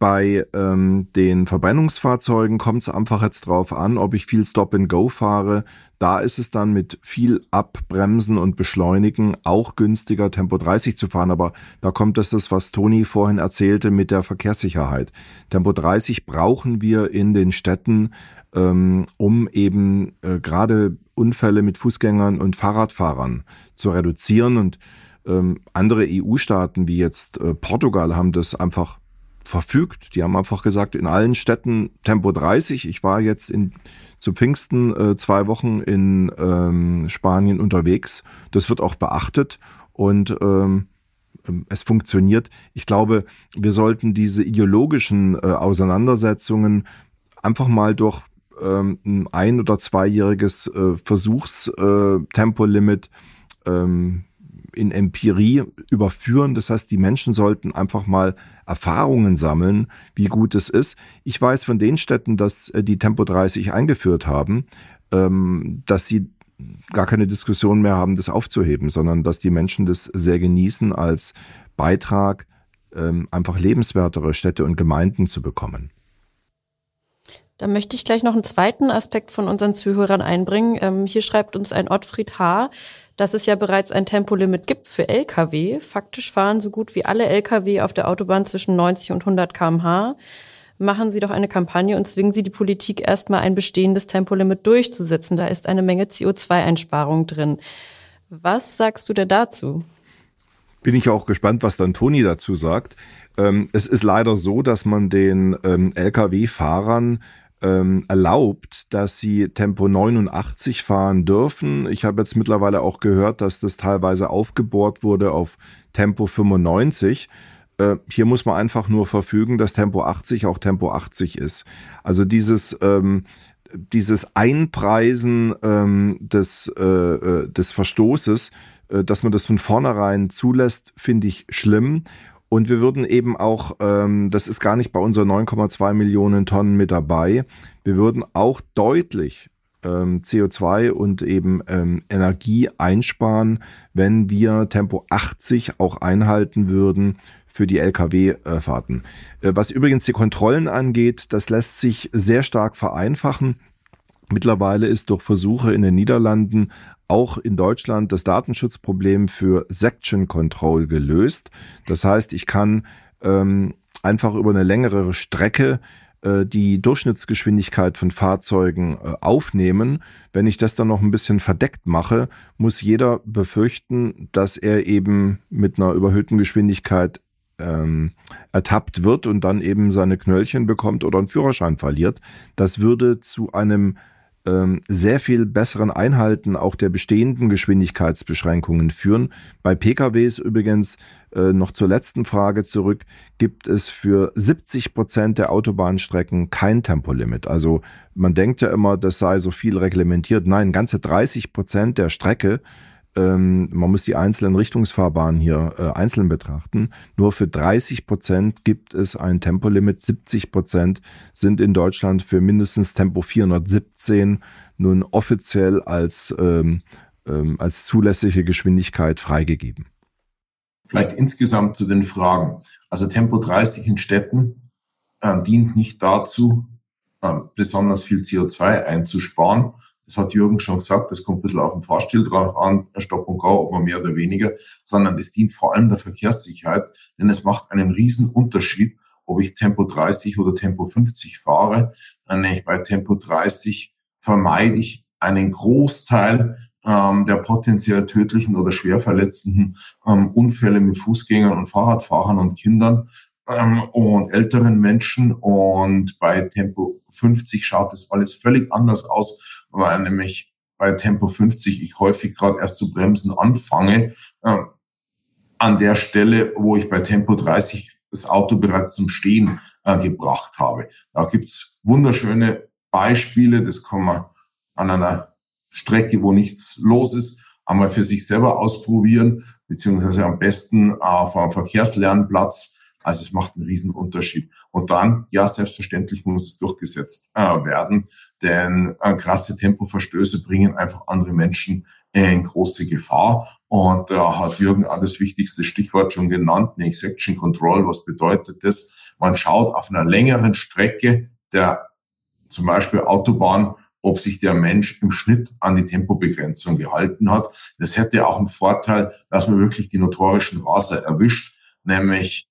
Bei ähm, den Verbrennungsfahrzeugen kommt es einfach jetzt drauf an, ob ich viel Stop and Go fahre. Da ist es dann mit viel Abbremsen und Beschleunigen auch günstiger, Tempo 30 zu fahren. Aber da kommt es das, was Toni vorhin erzählte mit der Verkehrssicherheit. Tempo 30 brauchen wir in den Städten, ähm, um eben äh, gerade Unfälle mit Fußgängern und Fahrradfahrern zu reduzieren. Und ähm, andere EU-Staaten wie jetzt äh, Portugal haben das einfach verfügt. Die haben einfach gesagt, in allen Städten Tempo 30. Ich war jetzt in, zu Pfingsten äh, zwei Wochen in ähm, Spanien unterwegs. Das wird auch beachtet und ähm, ähm, es funktioniert. Ich glaube, wir sollten diese ideologischen äh, Auseinandersetzungen einfach mal durch ähm, ein ein- oder zweijähriges äh, Versuchstempolimit äh, ähm, in Empirie überführen. Das heißt, die Menschen sollten einfach mal Erfahrungen sammeln, wie gut es ist. Ich weiß von den Städten, dass äh, die Tempo 30 eingeführt haben, ähm, dass sie gar keine Diskussion mehr haben, das aufzuheben, sondern dass die Menschen das sehr genießen als Beitrag, ähm, einfach lebenswertere Städte und Gemeinden zu bekommen. Da möchte ich gleich noch einen zweiten Aspekt von unseren Zuhörern einbringen. Ähm, hier schreibt uns ein Ottfried H., dass es ja bereits ein Tempolimit gibt für Lkw. Faktisch fahren so gut wie alle Lkw auf der Autobahn zwischen 90 und 100 kmh. Machen Sie doch eine Kampagne und zwingen Sie die Politik erstmal ein bestehendes Tempolimit durchzusetzen. Da ist eine Menge CO2-Einsparung drin. Was sagst du denn dazu? Bin ich auch gespannt, was dann Toni dazu sagt. Ähm, es ist leider so, dass man den ähm, Lkw-Fahrern ähm, erlaubt, dass sie Tempo 89 fahren dürfen. Ich habe jetzt mittlerweile auch gehört, dass das teilweise aufgebohrt wurde auf Tempo 95. Äh, hier muss man einfach nur verfügen, dass Tempo 80 auch Tempo 80 ist. Also dieses ähm, dieses Einpreisen ähm, des, äh, äh, des Verstoßes, äh, dass man das von vornherein zulässt, finde ich schlimm. Und wir würden eben auch, ähm, das ist gar nicht bei unseren 9,2 Millionen Tonnen mit dabei, wir würden auch deutlich ähm, CO2 und eben ähm, Energie einsparen, wenn wir Tempo 80 auch einhalten würden für die Lkw-Fahrten. Äh, was übrigens die Kontrollen angeht, das lässt sich sehr stark vereinfachen. Mittlerweile ist durch Versuche in den Niederlanden auch in Deutschland das Datenschutzproblem für Section Control gelöst. Das heißt, ich kann ähm, einfach über eine längere Strecke äh, die Durchschnittsgeschwindigkeit von Fahrzeugen äh, aufnehmen. Wenn ich das dann noch ein bisschen verdeckt mache, muss jeder befürchten, dass er eben mit einer überhöhten Geschwindigkeit ähm, ertappt wird und dann eben seine Knöllchen bekommt oder einen Führerschein verliert. Das würde zu einem ähm, sehr viel besseren Einhalten auch der bestehenden Geschwindigkeitsbeschränkungen führen. Bei PKWs übrigens äh, noch zur letzten Frage zurück, gibt es für 70 Prozent der Autobahnstrecken kein Tempolimit. Also man denkt ja immer, das sei so viel reglementiert. Nein, ganze 30 Prozent der Strecke ähm, man muss die einzelnen Richtungsfahrbahnen hier äh, einzeln betrachten. Nur für 30 Prozent gibt es ein Tempolimit. 70 Prozent sind in Deutschland für mindestens Tempo 417 nun offiziell als, ähm, ähm, als zulässige Geschwindigkeit freigegeben. Vielleicht insgesamt zu den Fragen. Also Tempo 30 in Städten äh, dient nicht dazu, äh, besonders viel CO2 einzusparen, das hat Jürgen schon gesagt, das kommt ein bisschen auf den Fahrstil drauf an, Stopp und Go, ob man mehr oder weniger, sondern das dient vor allem der Verkehrssicherheit, denn es macht einen riesen Unterschied, ob ich Tempo 30 oder Tempo 50 fahre. Nämlich bei Tempo 30 vermeide ich einen Großteil ähm, der potenziell tödlichen oder schwer verletzenden ähm, Unfälle mit Fußgängern und Fahrradfahrern und Kindern ähm, und älteren Menschen. Und bei Tempo 50 schaut das alles völlig anders aus weil nämlich bei Tempo 50 ich häufig gerade erst zu bremsen anfange, äh, an der Stelle, wo ich bei Tempo 30 das Auto bereits zum Stehen äh, gebracht habe. Da gibt's wunderschöne Beispiele, das kann man an einer Strecke, wo nichts los ist, einmal für sich selber ausprobieren, beziehungsweise am besten auf einem Verkehrslernplatz also es macht einen riesen Unterschied. Und dann, ja, selbstverständlich muss es durchgesetzt äh, werden, denn äh, krasse Tempoverstöße bringen einfach andere Menschen in große Gefahr. Und da äh, hat Jürgen auch das wichtigste Stichwort schon genannt, nämlich Section Control. Was bedeutet das? Man schaut auf einer längeren Strecke der zum Beispiel Autobahn, ob sich der Mensch im Schnitt an die Tempobegrenzung gehalten hat. Das hätte auch einen Vorteil, dass man wirklich die notorischen Raser erwischt, nämlich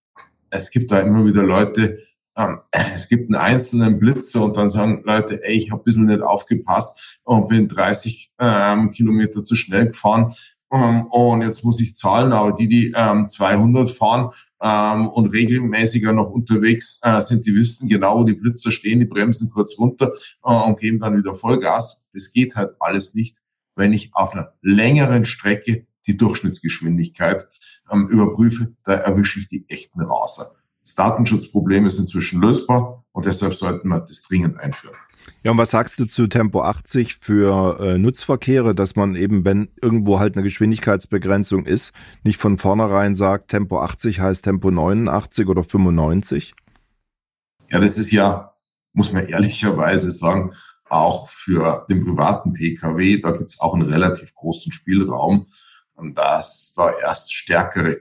es gibt da immer wieder Leute, ähm, es gibt einen einzelnen Blitzer und dann sagen Leute, ey, ich habe ein bisschen nicht aufgepasst und bin 30 ähm, Kilometer zu schnell gefahren ähm, und jetzt muss ich zahlen, aber die, die ähm, 200 fahren ähm, und regelmäßiger noch unterwegs äh, sind, die wissen genau, wo die Blitzer stehen, die bremsen kurz runter äh, und geben dann wieder Vollgas. Das geht halt alles nicht, wenn ich auf einer längeren Strecke die Durchschnittsgeschwindigkeit ähm, überprüfe, da erwische ich die echten Raser. Das Datenschutzproblem ist inzwischen lösbar und deshalb sollten wir das dringend einführen. Ja, und was sagst du zu Tempo 80 für äh, Nutzverkehre, dass man eben, wenn irgendwo halt eine Geschwindigkeitsbegrenzung ist, nicht von vornherein sagt, Tempo 80 heißt Tempo 89 oder 95? Ja, das ist ja, muss man ehrlicherweise sagen, auch für den privaten Pkw, da gibt es auch einen relativ großen Spielraum, dass da erst stärkere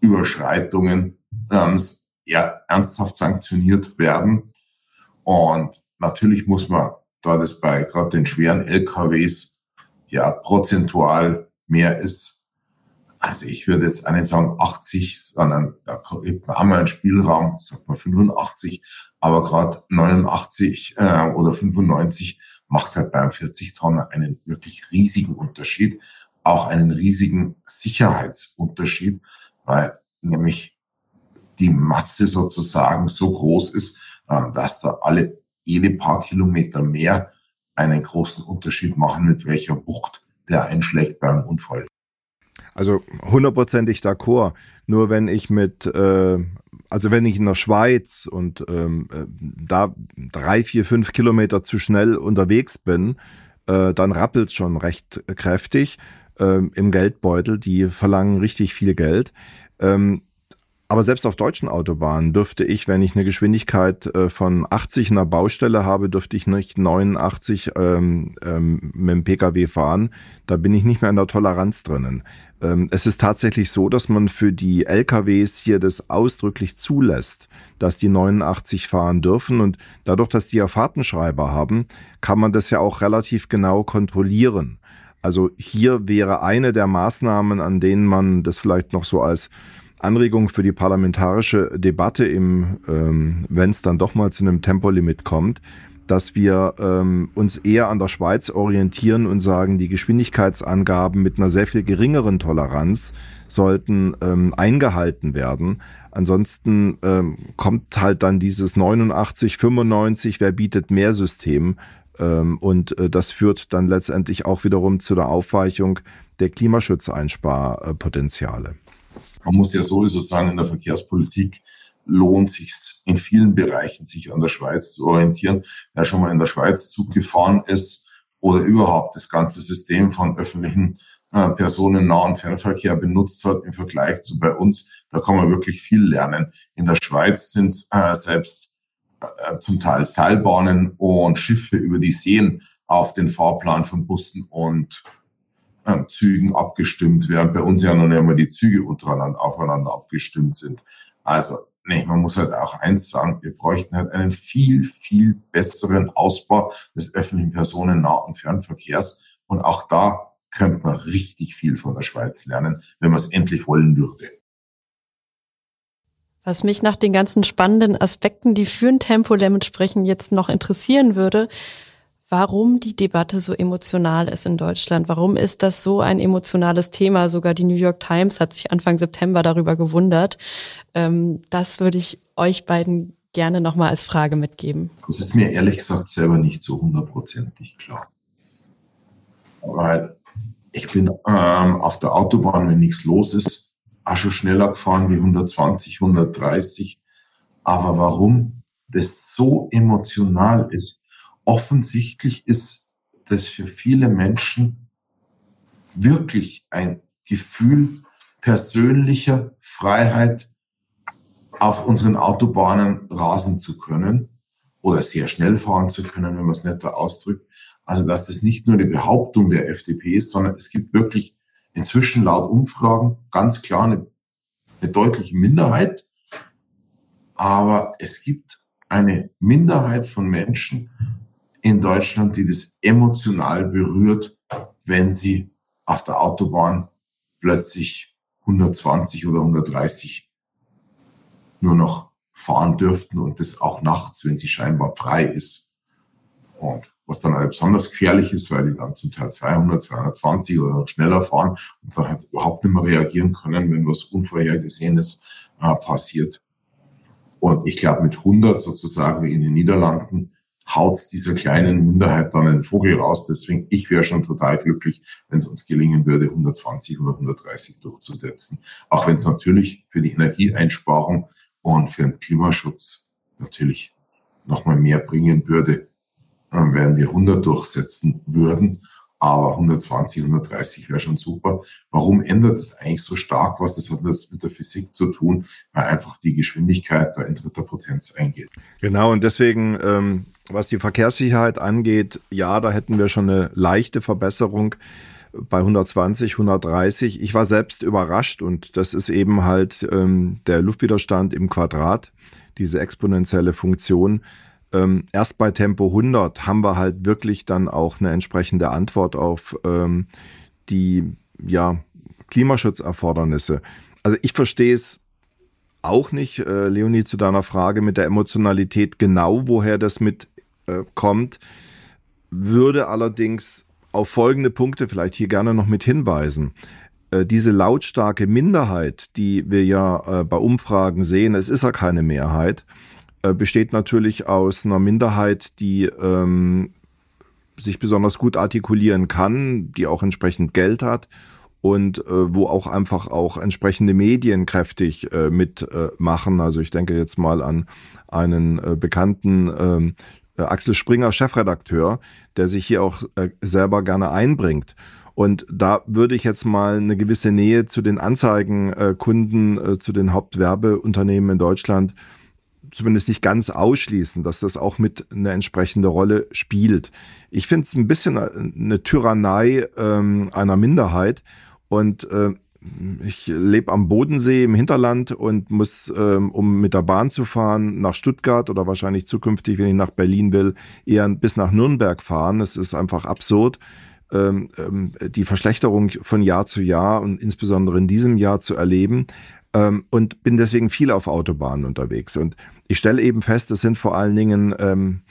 Überschreitungen ähm, ja, ernsthaft sanktioniert werden. Und natürlich muss man, da das bei gerade den schweren LKWs ja prozentual mehr ist, also ich würde jetzt nicht sagen 80, sondern da gibt man einmal einen Spielraum, sagt man 85, aber gerade 89 äh, oder 95 macht halt beim 40 Tonner einen wirklich riesigen Unterschied, auch einen riesigen Sicherheitsunterschied, weil nämlich die Masse sozusagen so groß ist, ähm, dass da alle jede paar Kilometer mehr einen großen Unterschied machen, mit welcher Wucht der einschlägt beim Unfall. Also hundertprozentig d'accord. Nur wenn ich mit, äh, also wenn ich in der Schweiz und ähm, äh, da drei, vier, fünf Kilometer zu schnell unterwegs bin, äh, dann rappelt schon recht kräftig äh, im Geldbeutel. Die verlangen richtig viel Geld. Ähm, aber selbst auf deutschen Autobahnen dürfte ich, wenn ich eine Geschwindigkeit äh, von 80 in der Baustelle habe, dürfte ich nicht 89 ähm, ähm, mit dem Pkw fahren. Da bin ich nicht mehr in der Toleranz drinnen. Ähm, es ist tatsächlich so, dass man für die LKWs hier das ausdrücklich zulässt, dass die 89 fahren dürfen. Und dadurch, dass die ja Fahrtenschreiber haben, kann man das ja auch relativ genau kontrollieren. Also hier wäre eine der Maßnahmen, an denen man das vielleicht noch so als Anregung für die parlamentarische Debatte, im, ähm, wenn es dann doch mal zu einem Tempolimit kommt, dass wir ähm, uns eher an der Schweiz orientieren und sagen, die Geschwindigkeitsangaben mit einer sehr viel geringeren Toleranz sollten ähm, eingehalten werden. Ansonsten ähm, kommt halt dann dieses 89, 95, wer bietet mehr System. Ähm, und äh, das führt dann letztendlich auch wiederum zu der Aufweichung der Klimaschutzeinsparpotenziale. Man muss ja sowieso sagen, in der Verkehrspolitik lohnt sich in vielen Bereichen, sich an der Schweiz zu orientieren. Wer schon mal in der Schweiz Zug gefahren ist oder überhaupt das ganze System von öffentlichen äh, personennahen Fernverkehr benutzt hat im Vergleich zu bei uns, da kann man wirklich viel lernen. In der Schweiz sind äh, selbst zum Teil Seilbahnen und Schiffe über die Seen auf den Fahrplan von Bussen und äh, Zügen abgestimmt, während bei uns ja noch nicht einmal die Züge untereinander aufeinander abgestimmt sind. Also, nee, man muss halt auch eins sagen, wir bräuchten halt einen viel, viel besseren Ausbau des öffentlichen Personennah- und Fernverkehrs. Und auch da könnte man richtig viel von der Schweiz lernen, wenn man es endlich wollen würde. Was mich nach den ganzen spannenden Aspekten, die für ein Tempolimit sprechen, jetzt noch interessieren würde, warum die Debatte so emotional ist in Deutschland. Warum ist das so ein emotionales Thema? Sogar die New York Times hat sich Anfang September darüber gewundert. Ähm, das würde ich euch beiden gerne nochmal als Frage mitgeben. Das ist mir ehrlich gesagt selber nicht so hundertprozentig klar. Weil ich bin ähm, auf der Autobahn, wenn nichts los ist, auch schon schneller gefahren wie 120, 130. Aber warum das so emotional ist, offensichtlich ist das für viele Menschen wirklich ein Gefühl persönlicher Freiheit, auf unseren Autobahnen rasen zu können oder sehr schnell fahren zu können, wenn man es netter ausdrückt. Also dass das nicht nur die Behauptung der FDP ist, sondern es gibt wirklich inzwischen laut Umfragen ganz klar eine, eine deutliche Minderheit, Aber es gibt eine Minderheit von Menschen in Deutschland, die das emotional berührt, wenn sie auf der Autobahn plötzlich 120 oder 130 nur noch fahren dürften und das auch nachts, wenn sie scheinbar frei ist. Und was dann halt besonders gefährlich ist, weil die dann zum Teil 200, 220 oder noch schneller fahren und dann halt überhaupt nicht mehr reagieren können, wenn was Unvorhergesehenes äh, passiert. Und ich glaube, mit 100 sozusagen wie in den Niederlanden haut dieser kleinen Minderheit dann einen Vogel raus. Deswegen, ich wäre schon total glücklich, wenn es uns gelingen würde, 120 oder 130 durchzusetzen. Auch wenn es natürlich für die Energieeinsparung und für den Klimaschutz natürlich nochmal mehr bringen würde, wenn wir 100 durchsetzen würden. Aber 120, 130 wäre schon super. Warum ändert es eigentlich so stark was? Das hat das mit der Physik zu tun, weil einfach die Geschwindigkeit da in dritter Potenz eingeht. Genau, und deswegen, ähm, was die Verkehrssicherheit angeht, ja, da hätten wir schon eine leichte Verbesserung bei 120, 130. Ich war selbst überrascht und das ist eben halt ähm, der Luftwiderstand im Quadrat, diese exponentielle Funktion. Ähm, erst bei Tempo 100 haben wir halt wirklich dann auch eine entsprechende Antwort auf ähm, die ja, Klimaschutzerfordernisse. Also ich verstehe es auch nicht, äh, Leonie, zu deiner Frage mit der Emotionalität genau, woher das mit äh, würde allerdings auf folgende Punkte vielleicht hier gerne noch mit hinweisen. Äh, diese lautstarke Minderheit, die wir ja äh, bei Umfragen sehen, es ist ja keine Mehrheit, äh, besteht natürlich aus einer Minderheit, die ähm, sich besonders gut artikulieren kann, die auch entsprechend Geld hat und äh, wo auch einfach auch entsprechende Medien kräftig äh, mitmachen. also ich denke jetzt mal an einen äh, bekannten ähm, äh, Axel Springer, Chefredakteur, der sich hier auch äh, selber gerne einbringt. Und da würde ich jetzt mal eine gewisse Nähe zu den Anzeigenkunden, äh, zu den Hauptwerbeunternehmen in Deutschland zumindest nicht ganz ausschließen, dass das auch mit eine entsprechende Rolle spielt. Ich finde es ein bisschen eine Tyrannei ähm, einer Minderheit und äh, ich lebe am Bodensee im Hinterland und muss, ähm, um mit der Bahn zu fahren, nach Stuttgart oder wahrscheinlich zukünftig, wenn ich nach Berlin will, eher bis nach Nürnberg fahren. Es ist einfach absurd, ähm, ähm, die Verschlechterung von Jahr zu Jahr und insbesondere in diesem Jahr zu erleben. Ähm, und bin deswegen viel auf Autobahnen unterwegs. Und ich stelle eben fest, es sind vor allen Dingen ähm,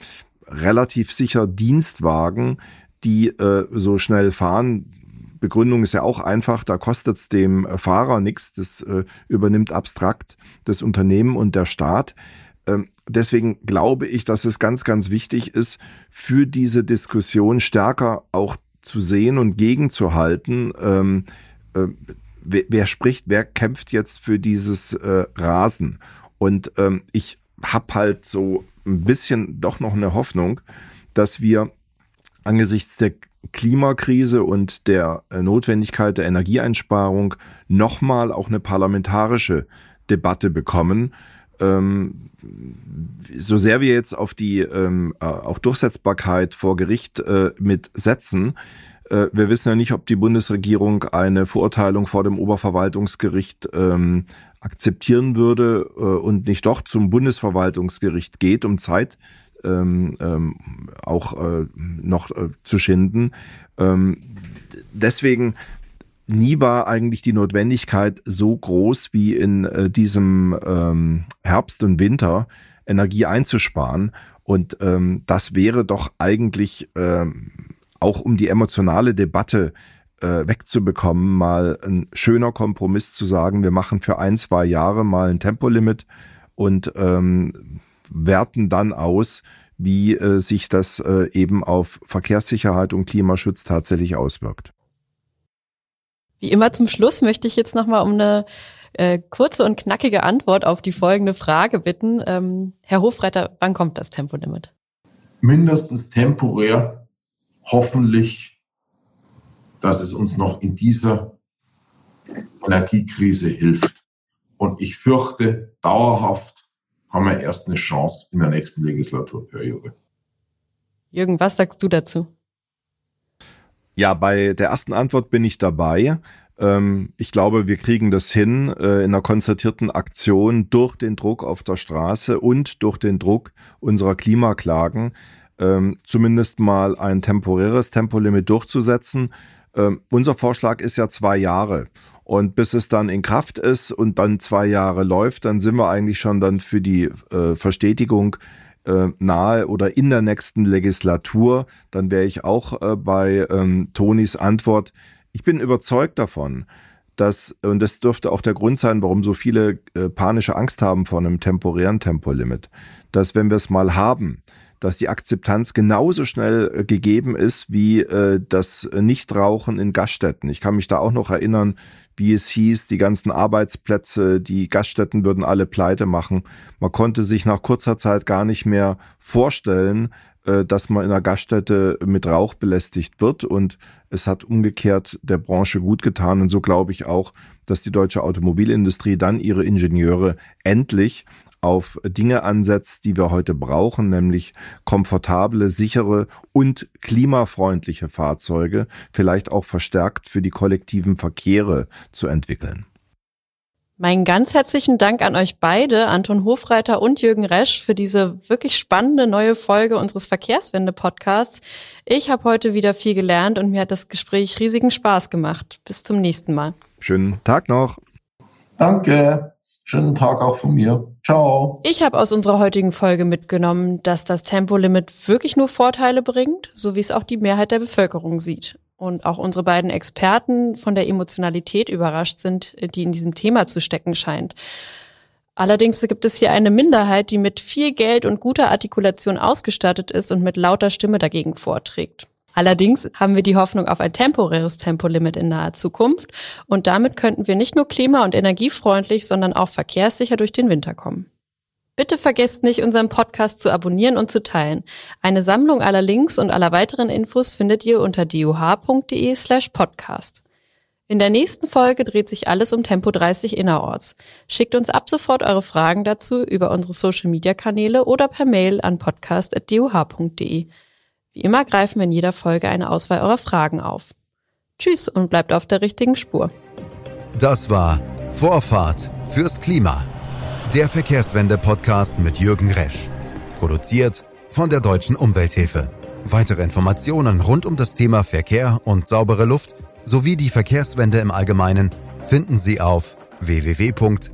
relativ sicher Dienstwagen, die äh, so schnell fahren Begründung ist ja auch einfach, da kostet es dem äh, Fahrer nichts, das äh, übernimmt abstrakt das Unternehmen und der Staat. Ähm, deswegen glaube ich, dass es ganz, ganz wichtig ist, für diese Diskussion stärker auch zu sehen und gegenzuhalten. Ähm, äh, wer, wer, spricht, wer kämpft jetzt für dieses äh, Rasen? Und ähm, ich habe halt so ein bisschen doch noch eine Hoffnung, dass wir angesichts der Klimakrise und der äh, Notwendigkeit der Energieeinsparung nochmal auch eine parlamentarische Debatte bekommen. Ähm, so sehr wir jetzt auf die ähm, äh, auch Durchsetzbarkeit vor Gericht äh, mit setzen, wir wissen ja nicht, ob die Bundesregierung eine Verurteilung vor dem Oberverwaltungsgericht ähm, akzeptieren würde äh, und nicht doch zum Bundesverwaltungsgericht geht, um Zeit ähm, ähm, auch äh, noch äh, zu schinden. Ähm, deswegen nie war eigentlich die Notwendigkeit so groß wie in äh, diesem ähm, Herbst und Winter Energie einzusparen. Und ähm, das wäre doch eigentlich auch um die emotionale Debatte äh, wegzubekommen, mal ein schöner Kompromiss zu sagen, wir machen für ein, zwei Jahre mal ein Tempolimit und ähm, werten dann aus, wie äh, sich das äh, eben auf Verkehrssicherheit und Klimaschutz tatsächlich auswirkt. Wie immer zum Schluss möchte ich jetzt nochmal um eine äh, kurze und knackige Antwort auf die folgende Frage bitten. Ähm, Herr Hofreiter, wann kommt das Tempolimit? Mindestens temporär, hoffentlich, dass es uns noch in dieser Energiekrise hilft. Und ich fürchte, dauerhaft haben wir erst eine Chance in der nächsten Legislaturperiode. Jürgen, was sagst du dazu? Ja, bei der ersten Antwort bin ich dabei. Ähm, ich glaube, wir kriegen das hin äh, in einer konzertierten Aktion durch den Druck auf der Straße und durch den Druck unserer Klimaklagen ähm, zumindest mal ein temporäres Tempolimit durchzusetzen. Ähm, unser Vorschlag ist ja zwei Jahre. Und bis es dann in Kraft ist und dann zwei Jahre läuft, dann sind wir eigentlich schon dann für die äh, Verstetigung äh, nahe oder in der nächsten Legislatur. Dann wäre ich auch äh, bei ähm, Tonis Antwort. Ich bin überzeugt davon, dass, und das dürfte auch der Grund sein, warum so viele äh, panische Angst haben vor einem temporären Tempolimit, dass wenn wir es mal haben, dass die Akzeptanz genauso schnell äh, gegeben ist wie äh, das Nichtrauchen in Gaststätten. Ich kann mich da auch noch erinnern, wie es hieß, die ganzen Arbeitsplätze, die Gaststätten würden alle pleite machen. Man konnte sich nach kurzer Zeit gar nicht mehr vorstellen, äh, dass man in einer Gaststätte mit Rauch belästigt wird und es hat umgekehrt der Branche gut getan und so glaube ich auch, dass die deutsche Automobilindustrie dann ihre Ingenieure endlich auf Dinge ansetzt, die wir heute brauchen, nämlich komfortable, sichere und klimafreundliche Fahrzeuge, vielleicht auch verstärkt für die kollektiven Verkehre zu entwickeln. Meinen ganz herzlichen Dank an euch beide, Anton Hofreiter und Jürgen Resch, für diese wirklich spannende neue Folge unseres Verkehrswende-Podcasts. Ich habe heute wieder viel gelernt und mir hat das Gespräch riesigen Spaß gemacht. Bis zum nächsten Mal. Schönen Tag noch. Danke. Schönen Tag auch von mir. Ciao. Ich habe aus unserer heutigen Folge mitgenommen, dass das Tempolimit wirklich nur Vorteile bringt, so wie es auch die Mehrheit der Bevölkerung sieht. Und auch unsere beiden Experten von der Emotionalität überrascht sind, die in diesem Thema zu stecken scheint. Allerdings gibt es hier eine Minderheit, die mit viel Geld und guter Artikulation ausgestattet ist und mit lauter Stimme dagegen vorträgt. Allerdings haben wir die Hoffnung auf ein temporäres Tempolimit in naher Zukunft und damit könnten wir nicht nur klima- und energiefreundlich, sondern auch verkehrssicher durch den Winter kommen. Bitte vergesst nicht, unseren Podcast zu abonnieren und zu teilen. Eine Sammlung aller Links und aller weiteren Infos findet ihr unter duh.de slash podcast. In der nächsten Folge dreht sich alles um Tempo 30 innerorts. Schickt uns ab sofort eure Fragen dazu über unsere Social Media Kanäle oder per Mail an podcast.duh.de. Wie immer greifen wir in jeder Folge eine Auswahl eurer Fragen auf. Tschüss und bleibt auf der richtigen Spur. Das war Vorfahrt fürs Klima. Der Verkehrswende-Podcast mit Jürgen Resch. Produziert von der Deutschen Umwelthilfe. Weitere Informationen rund um das Thema Verkehr und saubere Luft sowie die Verkehrswende im Allgemeinen finden Sie auf www.duh.de.